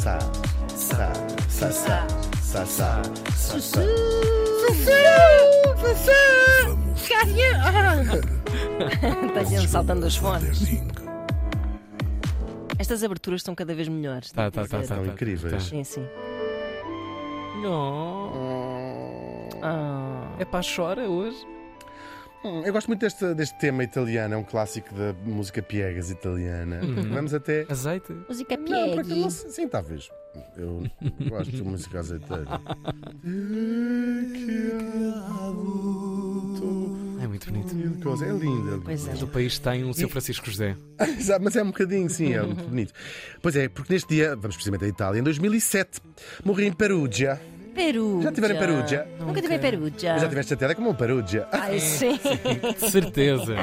Sa, sa, sa, sa, sa, sa, sa, sa. Tenham saltando os fones. Estas aberturas estão cada vez melhores. Tá, tá, tá, tá, São tá. incríveis. Sim, sim. Não. Ah. É para chora hoje? Hum, Eu gosto muito deste, deste tema italiano, é um clássico da música piegas italiana. Uhum. Vamos até. Azeite? Música Piegui. não sim, talvez. Eu gosto de música azeiteira. É muito bonito. É linda. é Pois é. O país tem um seu Francisco José. Exato, Mas é um bocadinho, sim, é muito bonito. Pois é, porque neste dia, vamos precisamente à Itália, em 2007, morri em Perugia. Perugia. Já tiveram em Perugia? Nunca tive em Perugia. Mas já tiveste chateada como um Perugia. Ai, sim. De certeza.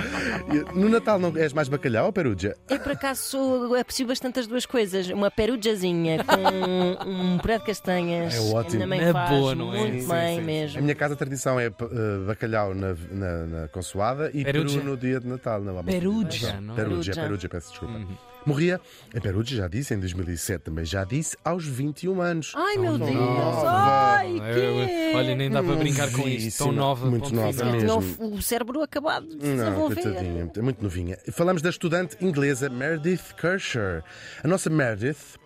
No Natal não és mais bacalhau ou Perugia? Eu, por acaso, sou, aprecio bastante as duas coisas. Uma perugiazinha com um puré de castanhas. É ótimo. A minha mãe É faz boa, não é? muito Sim, bem sim, sim. A mesmo. minha casa a tradição é eh, bacalhau na, na, na consoada e Perugia. peru no dia de Natal. Não, Perugia, não é? Perugia, Perugia. Perugia, peço desculpa. Uhum. Morria em Perugia, já disse, em 2007 também já disse, aos 21 anos. Ai, meu Deus. Ai, que... Olha, nem dá para brincar com isto. Tão nova. muito nova mesmo. O, cérebro acabado de Não, desenvolver. coitadinha, é muito novinha. Falamos da estudante inglesa Meredith Kersher. A nossa Meredith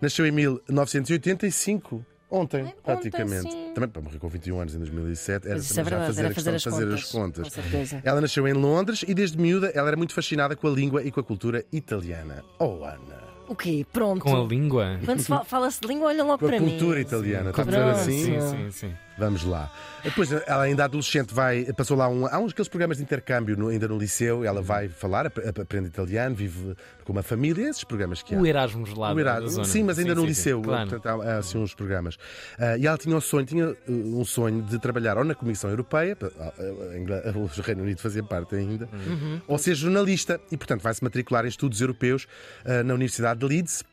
nasceu em 1985. Ontem, ontem, praticamente. sim. Também para morrer com 21 anos em 2007, era isso também é já verdade, fazer, era a fazer, questão as, de fazer contas, as contas. Com certeza. Ela nasceu em Londres e desde miúda ela era muito fascinada com a língua e com a cultura italiana. Oh, Ana. O quê? Pronto. Com a língua. Quando se fa- fala-se de língua, olha logo Com a para cultura mim. italiana. Está a dizer assim? Sim, sim, sim. Vamos lá. Depois, ela ainda adolescente vai, passou lá um, há uns aqueles programas de intercâmbio no- ainda no liceu, ela vai falar, ap- ap- aprende italiano, vive com uma família, esses programas que há. O Erasmus lá O Erasmus. Sim, mas ainda Sim, no sim, liceu. Claro. Portanto, há, há, assim uns programas. Ah, e ela tinha um sonho, tinha uh, um sonho de trabalhar ou na Comissão Europeia, ah, ah, o Reino Unido fazia parte ainda, Uhum. ou ser jornalista e, portanto, vai se matricular em estudos europeus ah, na Universidade de Leeds.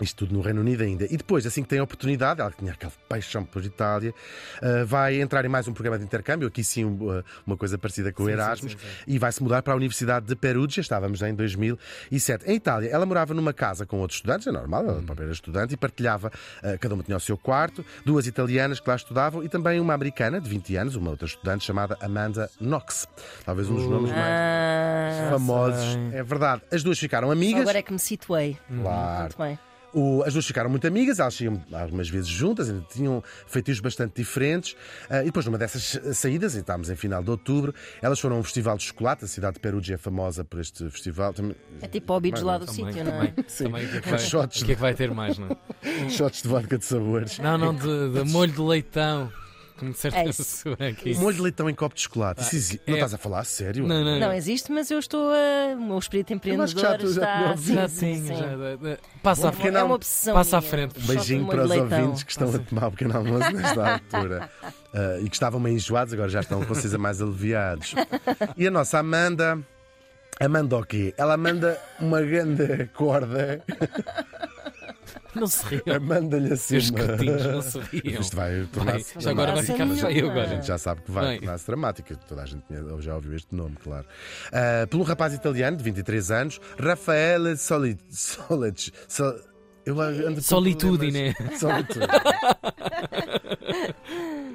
Isto tudo no Reino Unido ainda. E depois, assim que tem a oportunidade, ela que tinha aquela paixão por Itália, ah, vai entrar em mais um programa de intercâmbio, aqui sim ah, uma coisa parecida com o Sim, sim, Erasmus, sim, sim. e vai se mudar para a Universidade de Perugia, estávamos já em 2007. Em Itália, ela morava numa casa com outros estudantes, é normal, ela própria era estudante, e partilhava, ah, cada uma tinha o seu quarto, duas italianas que lá estudavam e também uma americana de 20 anos, uma outra estudante chamada Amanda Knox. Talvez um dos nomes mais Ah, famosos. sei. É verdade. As duas ficaram só amigas. agora é que me situei. Claro. Muito bem. O- as duas ficaram muito amigas, elas saíam algumas vezes juntas, ainda tinham feitios bastante diferentes. Ah, e depois, numa dessas saídas, e estávamos em final de outubro, elas foram a um festival de chocolate. A cidade de Perugia é famosa por este festival. Também- É tipo hobbies lá do Também, sítio, não também, é? também. O que é que vai, Shots. o que é que vai ter mais, não é? Shots de vodka de sabores. Não, não, de, de molho de leitão. Como certa É isso. Molho de leitão em copo de chocolate. Isso exi- Não é- estás a falar a sério? Não, não, Não existe, mas eu estou a. O meu espírito Eu acho que já empreendedor está. te sim, Já sim, sim, sim. já. Passa à Bom, frente. É uma obsessão. Passa à frente. De Beijinho para os ouvintes que estão a tomar o pequeno almoço nesta altura Ah, e que estavam meio enjoados, agora já estão com certeza mais aliviados. E a nossa Amanda. Amanda o quê? Ela manda uma grande corda, Não se riam. manda-lhe assim uma... cretinhos, não se riam. Isto vai tornar-se agora vai ficar feio A agora. gente já sabe que vai tornar-se dramática. Toda a gente já ouviu este nome, claro. Ah, por um rapaz italiano de 23 anos, Rafael Soli... Solic... Sol... Eu ando problemas. Solitude.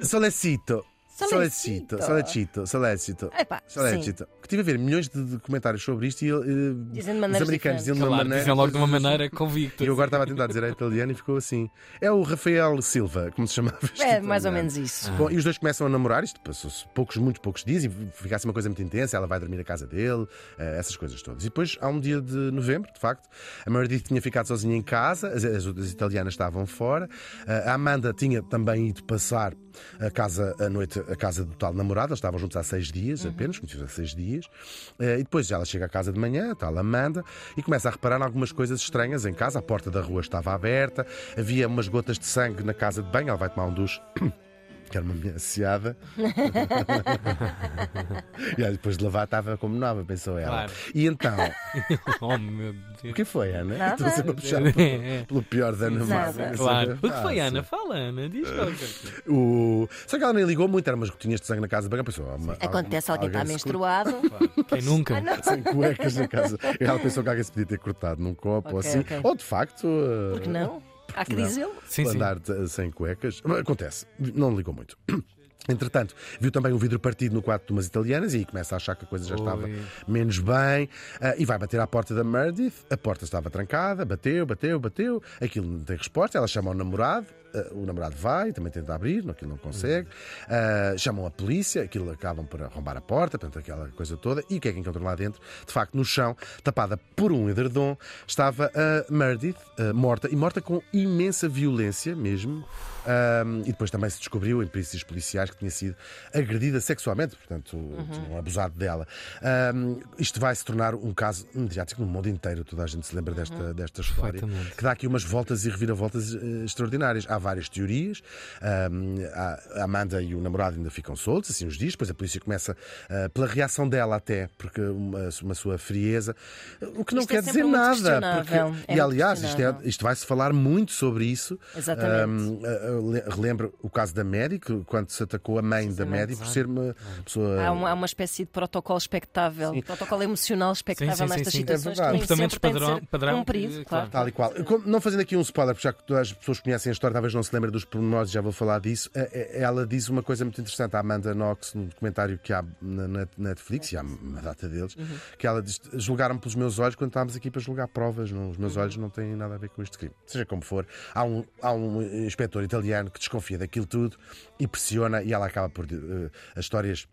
Solecito. Solecito. Solecito. Solecito. Epá, sim. Solecito. Que tive a ver milhões de comentários sobre isto e de os americanos diziam diferentes. de uma Claro, maneira. dizem logo de uma maneira convicta. E eu agora estava a tentar dizer a italiano e ficou assim. É o Rafael Silva, como se chamava É mais ou menos isso. Bom, e os dois começam a namorar, isto passou-se poucos, muito poucos dias, e fica assim uma coisa muito intensa, ela vai dormir à casa dele, eh, essas coisas todas. E depois, há um dia de novembro, de facto, a Meredith tinha ficado sozinha em casa, as, as outras italianas estavam fora, eh, a Amanda tinha também ido passar a casa à noite, a casa do tal namorado, eles estavam juntos há seis dias, apenas, conhecidos há seis dias, Eh, e depois ela chega à casa de manhã, a tal Amanda, e começa a reparar algumas coisas estranhas em casa, a porta da rua estava aberta, havia umas gotas de sangue na casa de banho, ela vai tomar um duche. Que era uma minha asseada. e aí, depois de lavar estava como nova, pensou ela. Claro. E então, Oh meu o Deus. que foi, Ana? Nada. Estou sempre a puxar pelo, pelo pior da Ana. Marta. Claro. O que Ah, foi, sim. Ana? Fala, Ana. Diz. O... Só que ela nem ligou muito, eram umas gotinhas de sangue na casa. Pensou, ah, uma- Acontece, alguém está se menstruado. Quem nunca? sem cuecas na casa. E ela pensou que alguém se podia ter cortado num copo ou Ok, assim. ok. Ou de facto. uh, Por que não? Há que dizê-lo. Sim, sim. andar sem cuecas. Acontece, não ligou muito. Entretanto, viu também um vidro partido no quarto de umas italianas e aí começa a achar que a coisa já estava menos bem ah, e vai bater à porta da Meredith. A porta estava trancada, bateu, bateu, bateu. Aquilo não tem resposta. Ela chama o namorado, o namorado vai, também tenta abrir, aquilo não consegue. Ah, chamam a polícia, aquilo acabam por arrombar a porta, portanto, aquela coisa toda. E o que é que encontram lá dentro? De facto, no chão, tapada por um edredom, estava a Meredith, ah, morta, e morta com imensa violência mesmo. E depois também se descobriu em perícias policiais que tinha sido agredida sexualmente, portanto, tinham abusado dela. Isto vai se tornar um caso mediático no mundo inteiro, toda a gente se lembra desta, desta história, que dá aqui umas voltas e reviravoltas eh, extraordinárias. Há várias teorias. A Amanda e o namorado ainda ficam soltos, assim uns dias, depois a polícia começa eh, pela reação dela até, porque uma, uma sua frieza, o que não Isto é quer sempre dizer muito nada. Porque, É e aliás, isto, é, isto vai-se falar muito sobre isso. Exatamente. Um, le- relembro o caso da Mary, que quando se atacou a mãe da Mary por ser uma pessoa. Há uma, há uma espécie de protocolo expectável, protocolo emocional expectável Sim, sim, nestas sim, sim. situações É verdade. que nem Comportamentos sempre tem de padrão- ser padrão, cumprido, eh, claro. Tal e qual. Como- Não fazendo aqui um spoiler, porque já que todas as pessoas conhecem a história, talvez não se lembrem dos pormenores, já vou falar disso. Eh, eh, Ela diz uma coisa muito interessante, a Amanda Knox, no documentário que há na Netflix, e há uma data deles, que ela diz: julgaram pelos meus olhos quando estávamos aqui para julgar provas. Não, os meus olhos não têm nada a ver com este crime. Seja como for, há um, há um inspetor italiano que desconfia daquilo tudo e pressiona, e ela acaba por. eh, as histórias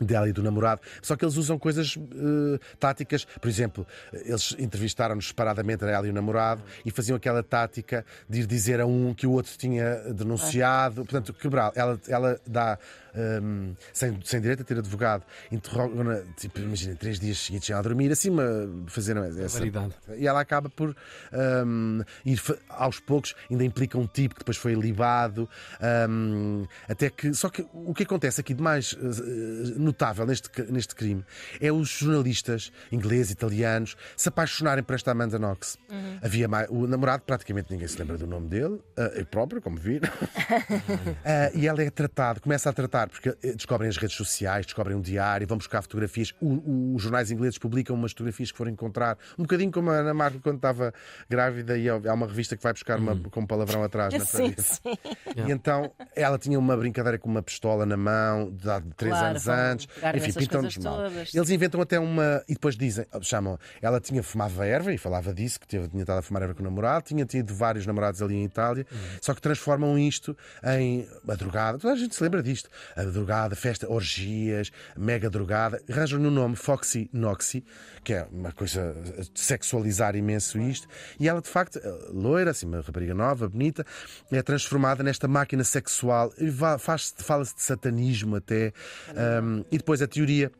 dela e do namorado, só que eles usam coisas eh, táticas, por exemplo, eles entrevistaram-nos separadamente a ela e o namorado e faziam aquela tática de ir dizer a um que o outro tinha denunciado, portanto, quebrar. Ela, ela dá, ehm, sem, sem direito a ter advogado, interroga, tipo, imagina, três dias seguidos sem ela dormir, assim, uma, fazer essa. Variedade. E ela acaba por ehm, ir aos poucos, ainda implica um tipo que depois foi libado, ehm, até que. Só que o que acontece aqui de mais eh, notável neste, neste crime é os jornalistas ingleses, italianos, se apaixonarem por esta Amanda Knox. Havia mais, o namorado, praticamente ninguém se lembra do nome dele, eh, eu próprio, como viram. Ah, e ela é tratada, começa a tratar, porque eh, descobrem as redes sociais, descobrem um diário, vão buscar fotografias. O- o- os jornais ingleses publicam umas fotografias que foram encontrar, um bocadinho como a Ana Marco quando estava grávida, e há uma revista que vai buscar uma, com um palavrão atrás na Sim, parede. sim. E então ela tinha uma brincadeira com uma pistola na mão, de há três Claro, anos antes. Enfim, pintam-nos mal. todas. Eles inventam até uma. E depois dizem, chamam, ela tinha fumado a erva e falava disso, que teve, tinha estado a fumar erva com o namorado, tinha tido vários namorados ali em Itália, só que transformam isto em a drogada. Toda a gente se lembra disto. A drogada, festa, orgias, mega drogada. Arranjam-lhe o nome Foxy Noxy, que é uma coisa sexualizar imenso isto. E ela, de facto, loira, assim, uma rapariga nova, bonita, é transformada nesta máquina sexual. Fala-se de satanismo até. Um, e depois a teoria.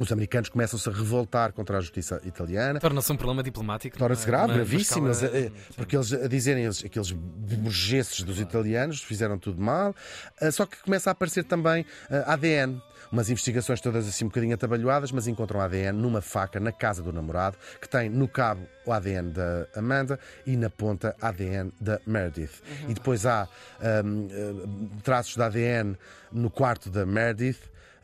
Os americanos começam-se a revoltar contra a justiça italiana. Torna-se um problema diplomático. Torna-se numa- grave, gravíssimo, escala- eh, porque eles a dizerem eles, aqueles burgueses dos italianos fizeram tudo mal, Ah, só que começa a aparecer também ah, ADN. Umas investigações todas assim um bocadinho atabalhoadas, mas encontram ADN numa faca na casa do namorado, que tem no cabo o ADN da Amanda e na ponta ADN da Meredith. E depois há ahm, ah, traços de ADN no quarto da Meredith.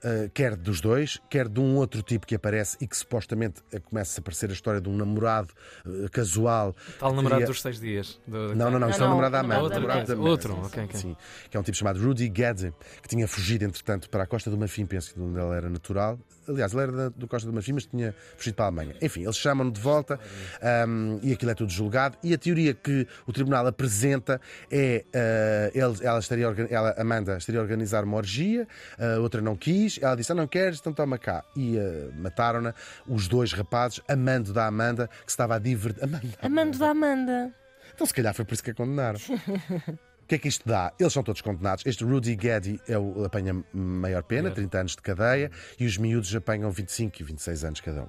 Uh, quer dos dois, quer de um outro tipo que aparece e que supostamente uh, começa a aparecer a história de um namorado uh, casual. Tal namorado queria- dos seis dias. do- Não, não, não, isto é o Não, namorado da não, Amanda. outra o namorado da Amanda. Outro, Sim, ok, ok. Sim, que é um tipo chamado Rudy Gadze, que tinha fugido, entretanto, para a Costa do Marfim, penso que de onde ele era natural. Aliás, ele era da- do Costa do Marfim, mas tinha fugido para a Alemanha. Enfim, eles chamam-no de volta um, e aquilo é tudo julgado. E a teoria que o tribunal apresenta é uh, ele, ela estaria, ela, Amanda estaria a organizar uma orgia, a outra não quis, ela disse: ah, não queres, então toma cá. E uh, mataram-na os dois rapazes, amando da Amanda, que estava a divertir. Amanda, Amando da Amanda. então, se calhar foi por isso que a condenaram. O que é que isto dá? Eles são todos condenados. Este Rudy Gaddy é o, apanha maior pena, 30 anos de cadeia, e os miúdos apanham 25 e 26 anos cada um.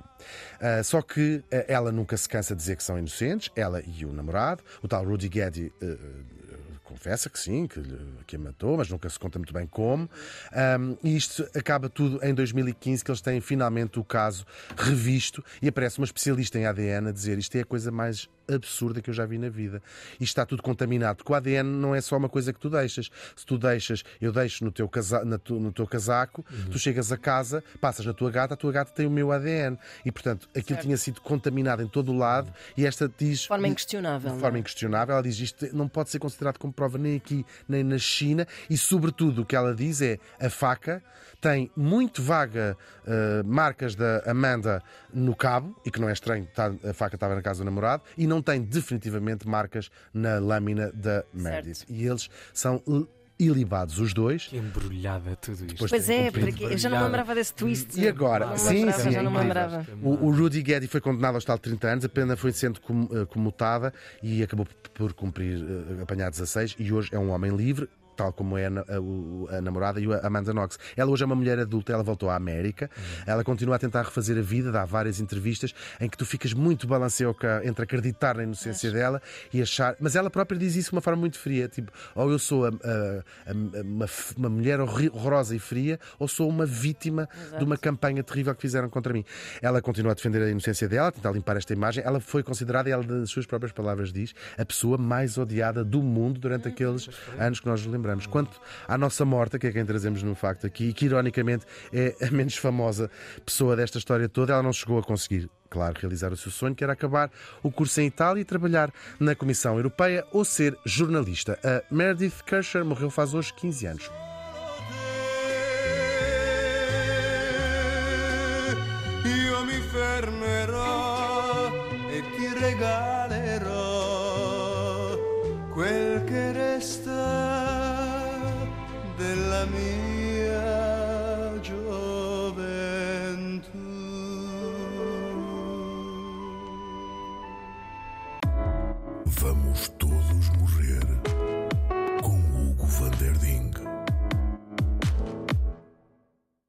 Ah, só que ah, ela nunca se cansa de dizer que são inocentes, ela e o namorado. O tal Rudy Gaddy. ah, ah, Confessa que sim, que, que a matou, mas nunca se conta muito bem como. Ahm, e isto acaba tudo em 2015, que eles têm finalmente o caso revisto e aparece uma especialista em ADN a dizer isto é a coisa mais absurda que eu já vi na vida. E está tudo contaminado, porque o ADN não é só uma coisa que tu deixas. Se tu deixas, eu deixo no teu, casa, na tu, no teu casaco, Uhum. tu chegas a casa, passas na tua gata, a tua gata tem o meu ADN. E, portanto, aquilo Certo. tinha sido contaminado em todo o lado e esta diz. De forma inquestionável. De forma é? inquestionável, ela diz isto não pode ser considerado como prova nem aqui nem na China e, sobretudo, o que ela diz é a faca tem muito vaga eh, marcas da Amanda no cabo, e que não é estranho, tá- a faca estava na casa do namorado, e não tem definitivamente marcas na lâmina da Meredith. E eles são il- ilibados, os dois. Que embrulhada tudo isto. Depois Pois é, porque eu já não me lembrava desse twist. E agora? Não Sim, lembrava, sim, já não me lembrava. O, o Rudy Geddy foi condenado ao estado de 30 anos, a pena foi sendo eh, comutada e acabou por cumprir, eh, apanhar 16 e hoje é um homem livre. Tal como é a, a- a namorada e a Amanda Knox. Ela hoje é uma mulher adulta, ela voltou à América, ela continua a tentar refazer a vida, dá várias entrevistas em que tu ficas muito balanceoca entre acreditar na inocência dela e achar. Mas ela própria diz isso de uma forma muito fria: tipo, ou eu sou a- uma, uma mulher horrorosa e fria, ou sou uma vítima de uma campanha terrível que fizeram contra mim. Ela continua a defender a inocência dela, a tentar limpar esta imagem. Ela foi considerada, ela das suas próprias palavras diz, a pessoa mais odiada do mundo durante aqueles anos que nós nos lembramos. Quanto à nossa morta, que é quem trazemos no facto aqui, que ironicamente é a menos famosa pessoa desta história toda, ela não chegou a conseguir. Claro, realizar o seu sonho, que era acabar o curso em Itália e trabalhar na Comissão Europeia ou ser jornalista. A Meredith Kircher morreu faz hoje 15 anos. Quel che resta ami